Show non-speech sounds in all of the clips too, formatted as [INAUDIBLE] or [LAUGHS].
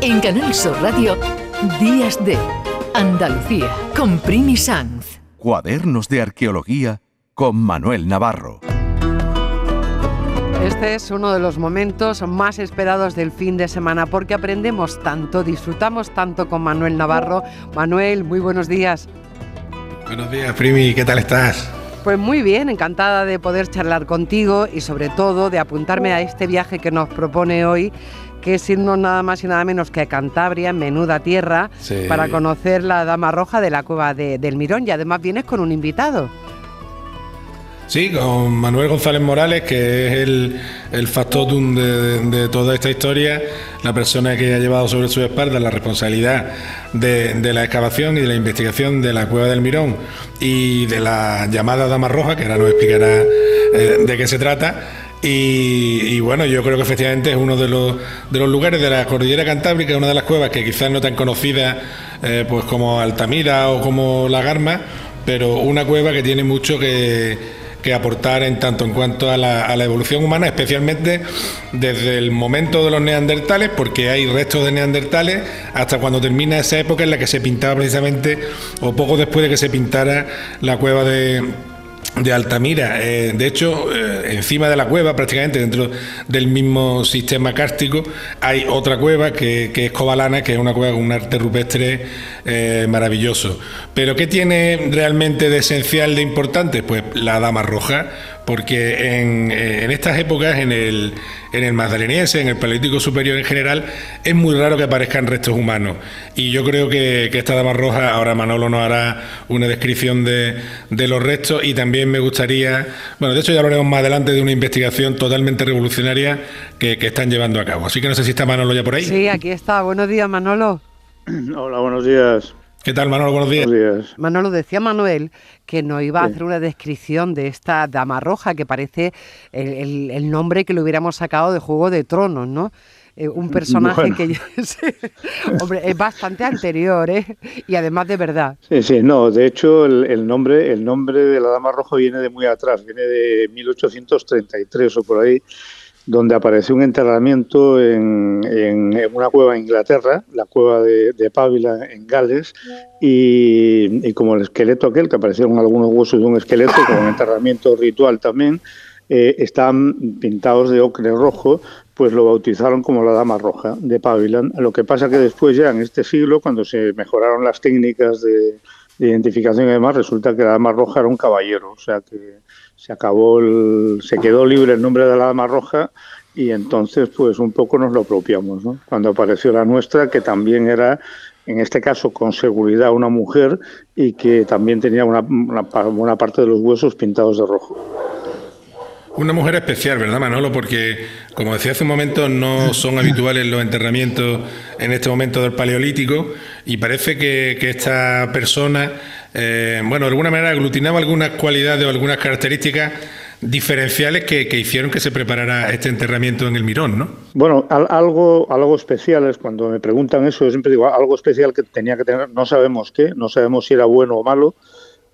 En Canal Sur Radio, Días de Andalucía, con Primi Sanz. Cuadernos de Arqueología con Manuel Navarro. Este es uno de los momentos más esperados del fin de semana porque aprendemos tanto, disfrutamos tanto con Manuel Navarro. Manuel, muy buenos días. Buenos días, Primi, ¿qué tal estás? Pues muy bien, encantada de poder charlar contigo y sobre todo de apuntarme a este viaje que nos propone hoy que es irnos nada más y nada menos que a Cantabria, en menuda tierra, para conocer la Dama Roja de la cueva del Mirón y además vienes con un invitado. Sí, con Manuel González Morales, que es el, el factotum de, toda esta historia, la persona que ha llevado sobre su espalda la responsabilidad de, la excavación y de la investigación de la cueva del Mirón y de la llamada Dama Roja, que ahora nos explicará eh, de qué se trata. Y, bueno, yo creo que efectivamente es uno de los, de los lugares de la cordillera cantábrica, una de las cuevas que quizás no tan conocida eh, pues como Altamira o como La Garma, pero una cueva que tiene mucho que que aportar en tanto en cuanto a la, a la, evolución humana, especialmente desde el momento de los neandertales, porque hay restos de neandertales, hasta cuando termina esa época en la que se pintaba precisamente, o poco después de que se pintara la cueva de de Altamira. Eh, de hecho, eh, encima de la cueva, prácticamente dentro del mismo sistema cárstico, hay otra cueva que, es Cobalana, que es una cueva con un arte rupestre eh, maravilloso. Pero ¿qué tiene realmente de esencial, de importante? Pues la Dama Roja, porque en, en estas épocas, en el en el magdaleniense, en el Paleolítico Superior en general, es muy raro que aparezcan restos humanos. Y yo creo que, esta dama roja, ahora Manolo nos hará una descripción de, los restos y también me gustaría, bueno, de hecho ya hablaremos más adelante de una investigación totalmente revolucionaria que, que están llevando a cabo. Así que no sé si está Manolo ya por ahí. Sí, aquí está. Buenos días, Manolo. [CLEARS THROAT] Hola, buenos días. ¿Qué tal, Manolo? Buenos días. Manolo, decía Manuel que nos iba a hacer una descripción de esta dama roja, que parece el, nombre que le hubiéramos sacado de Juego de Tronos, ¿no? Eh, un personaje que [LAUGHS] hombre, es bastante anterior, ¿eh? Y además de verdad. Sí, sí, no, de hecho el, nombre, el nombre de la Dama Roja viene de muy atrás, viene de 1833 o por ahí, donde apareció un enterramiento en, una cueva en Inglaterra, la cueva de, de Pávila en Gales, y, como el esqueleto aquel, que aparecieron algunos huesos de un esqueleto, con un enterramiento ritual también, eh, están pintados de ocre rojo, pues lo bautizaron como la Dama Roja de Pávila. Lo que pasa que después ya en este siglo, cuando se mejoraron las técnicas de, de identificación y demás, resulta que la Dama Roja era un caballero, o sea que se acabó, el, se quedó libre el nombre de la Dama Roja y entonces pues un poco nos lo apropiamos, ¿no? Cuando apareció la nuestra, que también era, en este caso con seguridad, una mujer y que también tenía una, una buena parte de los huesos pintados de rojo. Una mujer especial, ¿verdad, Manolo? Porque, como decía hace un momento, no son habituales los enterramientos en este momento del Paleolítico y parece que, esta persona, eh, bueno, de alguna manera aglutinaba algunas cualidades o algunas características diferenciales que, hicieron que se preparara este enterramiento en el Mirón, ¿no? Bueno, algo, algo especial es cuando me preguntan eso, yo siempre digo algo especial que tenía que tener, no sabemos qué, no sabemos si era bueno o malo,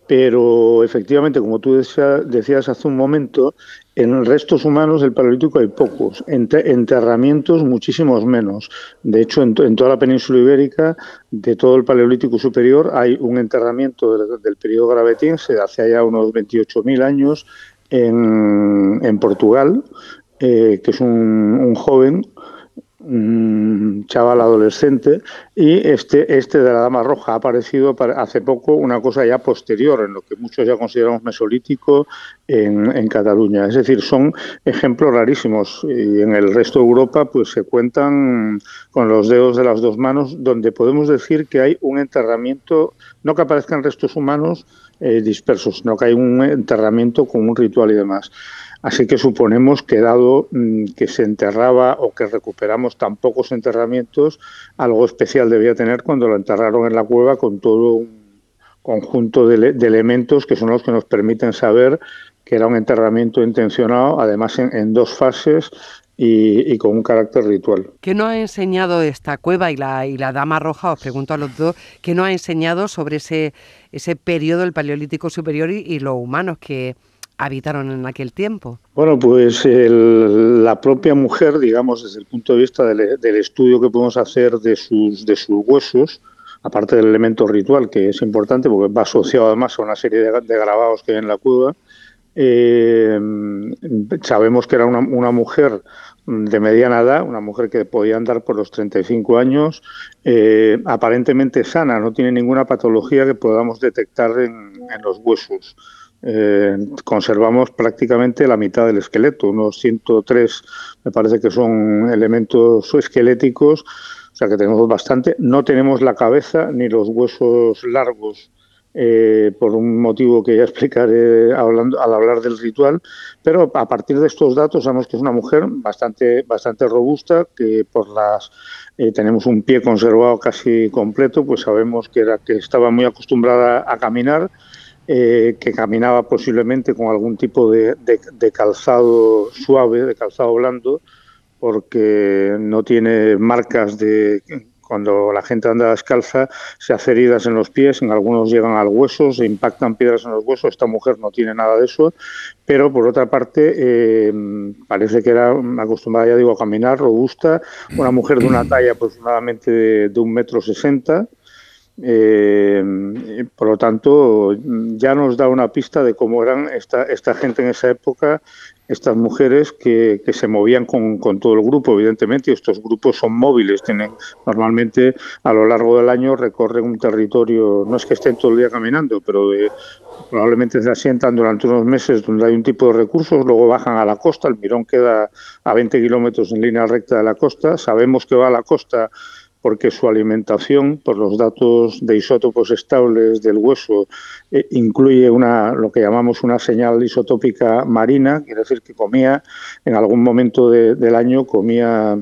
pero efectivamente, como tú decías hace un momento, en restos humanos del Paleolítico hay pocos, enterramientos muchísimos menos. De hecho, en, toda la península ibérica, de todo el Paleolítico superior, hay un enterramiento del, periodo gravetense de hace ya unos 28.000 años en, Portugal, eh, que es un joven un chaval adolescente y este, este de la Dama Roja ha aparecido hace poco una cosa ya posterior en lo que muchos ya consideramos mesolítico en, en, Cataluña. Es decir, son ejemplos rarísimos y en el resto de Europa pues se cuentan con los dedos de las dos manos donde podemos decir que hay un enterramiento, no que aparezcan restos humanos eh, dispersos, sino que hay un enterramiento con un ritual y demás. Así que suponemos que dado mm, que se enterraba o que recuperamos tan pocos enterramientos, algo especial debía tener cuando lo enterraron en la cueva con todo un conjunto de, elementos que son los que nos permiten saber que era un enterramiento intencionado, además en, dos fases y, con un carácter ritual. ¿Qué nos ha enseñado esta cueva y la, y la Dama Roja? Os pregunto a los dos, ¿qué nos ha enseñado sobre ese, ese periodo del Paleolítico Superior y, y los humanos que habitaron en aquel tiempo? Bueno, pues la propia mujer, digamos, desde el punto de vista del, estudio que podemos hacer de sus, de sus huesos, aparte del elemento ritual, que es importante porque va asociado además a una serie de, grabados que hay en la cueva, eh, sabemos que era una, una, mujer de mediana edad, una mujer que podía andar por los 35 años, eh, aparentemente sana, no tiene ninguna patología que podamos detectar en, los huesos. Eh, conservamos prácticamente la mitad del esqueleto, unos 103 me parece que son elementos esqueléticos, o sea que tenemos bastante. No tenemos la cabeza ni los huesos largos eh, por un motivo que ya explicaré hablando, al hablar del ritual, pero a partir de estos datos sabemos que es una mujer bastante, bastante robusta, que por las eh, tenemos un pie conservado casi completo, pues sabemos que, era, que estaba muy acostumbrada a caminar, eh, que caminaba posiblemente con algún tipo de, de calzado suave, de calzado blando, porque no tiene marcas de cuando la gente anda descalza, se hace heridas en los pies, en algunos llegan al hueso, se impactan piedras en los huesos. Esta mujer no tiene nada de eso, pero por otra parte, eh, parece que era acostumbrada, ya digo, a caminar, robusta, una mujer de una talla aproximadamente de, un metro sesenta. Eh, por lo tanto, ya nos da una pista de cómo eran esta, esta gente en esa época estas mujeres que, que se movían con, con, todo el grupo, evidentemente, y estos grupos son móviles, tienen normalmente a lo largo del año recorren un territorio, no es que estén todo el día caminando, pero probablemente se asientan durante unos meses donde hay un tipo de recursos, luego bajan a la costa, el mirón queda a 20 kilómetros en línea recta de la costa, sabemos que va a la costa porque su alimentación, por los datos de isótopos estables del hueso, eh, incluye una, lo que llamamos una señal isotópica marina, quiere decir que comía, en algún momento del año comía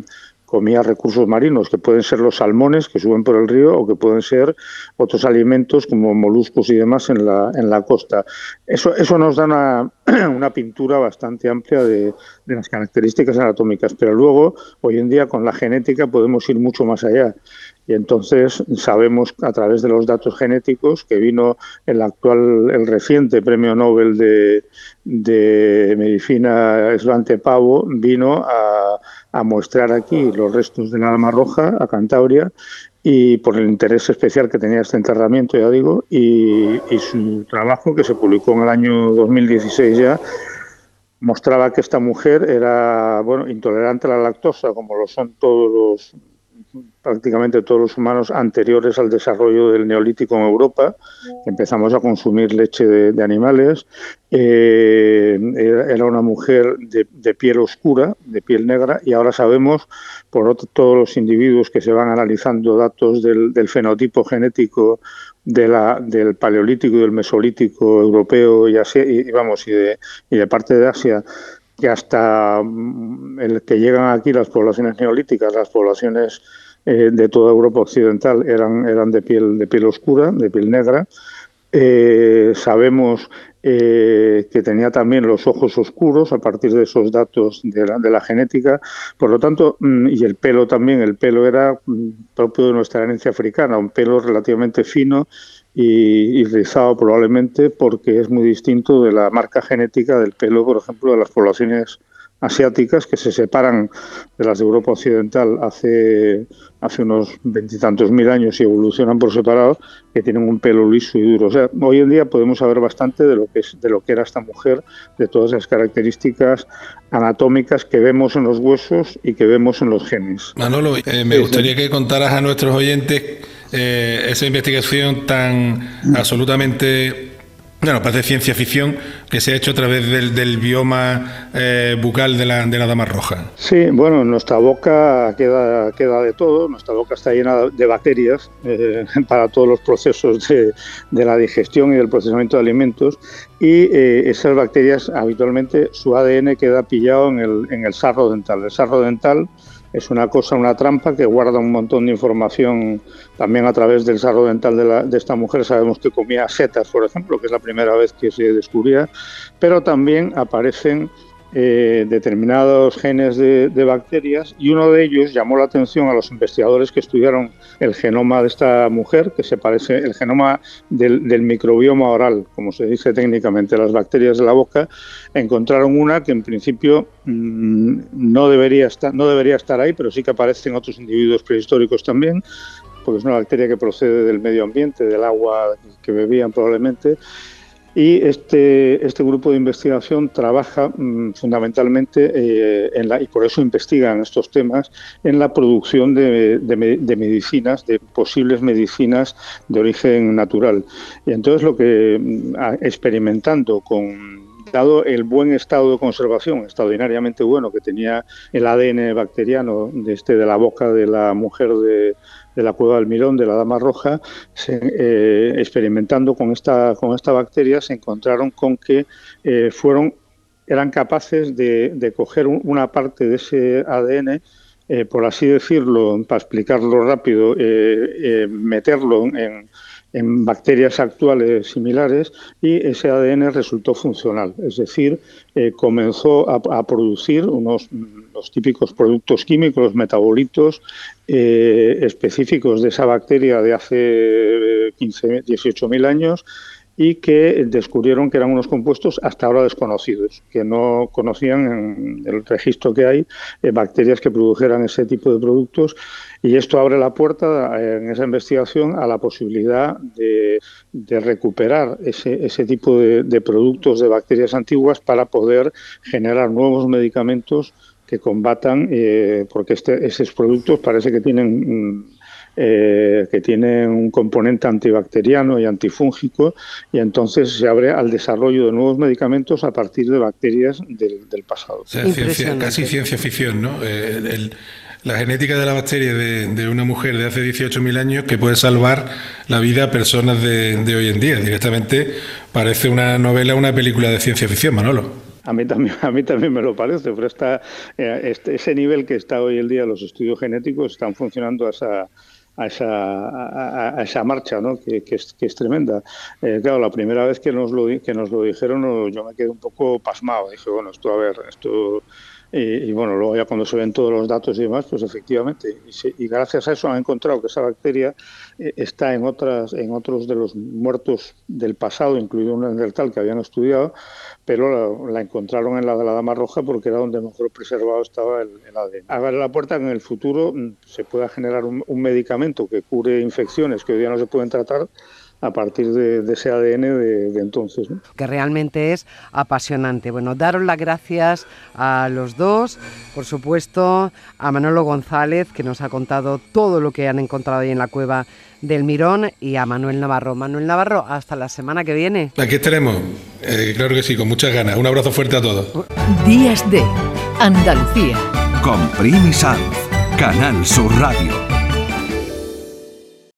comía recursos marinos, que pueden ser los salmones que suben por el río o que pueden ser otros alimentos como moluscos y demás en la, en la costa. Eso, eso nos da una, [CLEARS THROAT] una pintura bastante amplia de, de, las características anatómicas, pero luego, hoy en día, con la genética podemos ir mucho más allá. Y entonces sabemos a través de los datos genéticos que vino el actual, el reciente premio Nobel de, de Medicina Svante Pavo, vino a a mostrar aquí los restos de la Dama Roja, a Cantabria, y por el interés especial que tenía este enterramiento, ya digo, y, y su trabajo, que se publicó en el año 2016 ya, mostraba que esta mujer era bueno intolerante a la lactosa, como lo son todos los prácticamente todos los humanos anteriores al desarrollo del neolítico en Europa, empezamos a consumir leche de, animales. Eh, era una mujer de, piel oscura, de piel negra, y ahora sabemos, por todos los individuos que se van analizando datos del, fenotipo genético de la, del paleolítico y del mesolítico europeo y, y, vamos, de, y de parte de Asia, que hasta mm, el que llegan aquí las poblaciones neolíticas, las poblaciones eh, de toda Europa occidental eran, eran de piel de piel oscura, de piel negra. Eh, sabemos eh, que tenía también los ojos oscuros a partir de esos datos de la, de la, genética. Por lo tanto, mm, y el pelo también, el pelo era mm, propio de nuestra herencia africana, un pelo relativamente fino y, rizado probablemente porque es muy distinto de la marca genética del pelo, por ejemplo, de las poblaciones asiáticas que se separan de las de Europa Occidental hace, hace unos veintitantos mil años y evolucionan por separado, que tienen un pelo liso y duro. O sea, hoy en día podemos saber bastante de lo que es, de lo que era esta mujer, de todas las características anatómicas que vemos en los huesos y que vemos en los genes. Manolo, eh, me gustaría que contaras a nuestros oyentes eh, esa investigación tan absolutamente bueno, parece ciencia ficción que se ha hecho a través del, bioma eh, bucal de la, de la dama roja. Sí, bueno, nuestra boca queda, queda de todo, nuestra boca está llena de bacterias eh, [LAUGHS] para todos los procesos de, la digestión y del procesamiento de alimentos y esas bacterias habitualmente su ADN queda pillado en el, en el sarro dental. El sarro dental es una cosa, una trampa que guarda un montón de información también a través del sarro dental de, de, esta mujer. Sabemos que comía setas, por ejemplo, que es la primera vez que se descubría, pero también aparecen eh, determinados genes de, bacterias y uno de ellos llamó la atención a los investigadores que estudiaron el genoma de esta mujer, que se parece el genoma del, microbioma oral, como se dice técnicamente, las bacterias de la boca, encontraron una que en principio mm, no, debería estar, no debería estar ahí, pero sí que aparece en otros individuos prehistóricos también, porque es una bacteria que procede del medio ambiente, del agua que bebían probablemente, y este, este grupo de investigación trabaja mm, fundamentalmente eh, en la, y por eso investigan estos temas en la producción de, de, medicinas, de posibles medicinas de origen natural. Y entonces lo que mm, experimentando con dado el buen estado de conservación, extraordinariamente bueno que tenía el ADN bacteriano de, este, de la boca de la mujer de, de la cueva del Mirón, de la Dama Roja, eh, experimentando con esta, con esta bacteria, se encontraron con que eh, fueron, eran capaces de, coger una parte de ese ADN, eh, por así decirlo, para explicarlo rápido, meterlo en, en bacterias actuales similares y ese ADN resultó funcional, es decir, eh, comenzó a, producir unos los típicos productos químicos, los metabolitos eh, específicos de esa bacteria de hace 15, 18 mil años y que descubrieron que eran unos compuestos hasta ahora desconocidos, que no conocían en el registro que hay eh, bacterias que produjeran ese tipo de productos. Y esto abre la puerta en esa investigación a la posibilidad de, recuperar ese, ese tipo de, productos de bacterias antiguas para poder generar nuevos medicamentos que combatan, eh, porque este, esos productos parece que tienen mm, eh, que tiene un componente antibacteriano y antifúngico y entonces se abre al desarrollo de nuevos medicamentos a partir de bacterias del, pasado. casi ciencia ficción, ¿no? Eh, la genética de la bacteria de, una mujer de hace 18.000 años que puede salvar la vida a personas de, hoy en día. Directamente parece una novela, una película de ciencia ficción, Manolo. A mí también, a mí también me lo parece, pero está, eh, este, ese nivel que está hoy en día los estudios genéticos están funcionando a esa, a esa, a, esa marcha, ¿no? que, que, es, que es tremenda. Eh, claro, la primera vez que nos, lo, que nos lo dijeron yo me quedé un poco pasmado. Dije, bueno, esto, a ver, esto... Y, bueno, luego ya cuando se ven todos los datos y demás, pues efectivamente. Y, gracias a eso han encontrado que esa bacteria eh, está en, otras, en otros de los muertos del pasado, incluido un tal que habían estudiado, pero la, encontraron en la de la Dama Roja porque era donde mejor preservado estaba el, ADN. Abre la puerta que en el futuro mm, se pueda generar un, medicamento que cure infecciones que hoy día no se pueden tratar a partir de, ese ADN de, entonces. Que realmente es apasionante. Bueno, daros las gracias a los dos, por supuesto, a Manolo González, que nos ha contado todo lo que han encontrado ahí en la cueva del Mirón, y a Manuel Navarro. Manuel Navarro, hasta la semana que viene. Aquí estaremos, eh, claro que sí, con muchas ganas. Un abrazo fuerte a todos. Días de Andalucía. Con Primi Canal Sur Radio.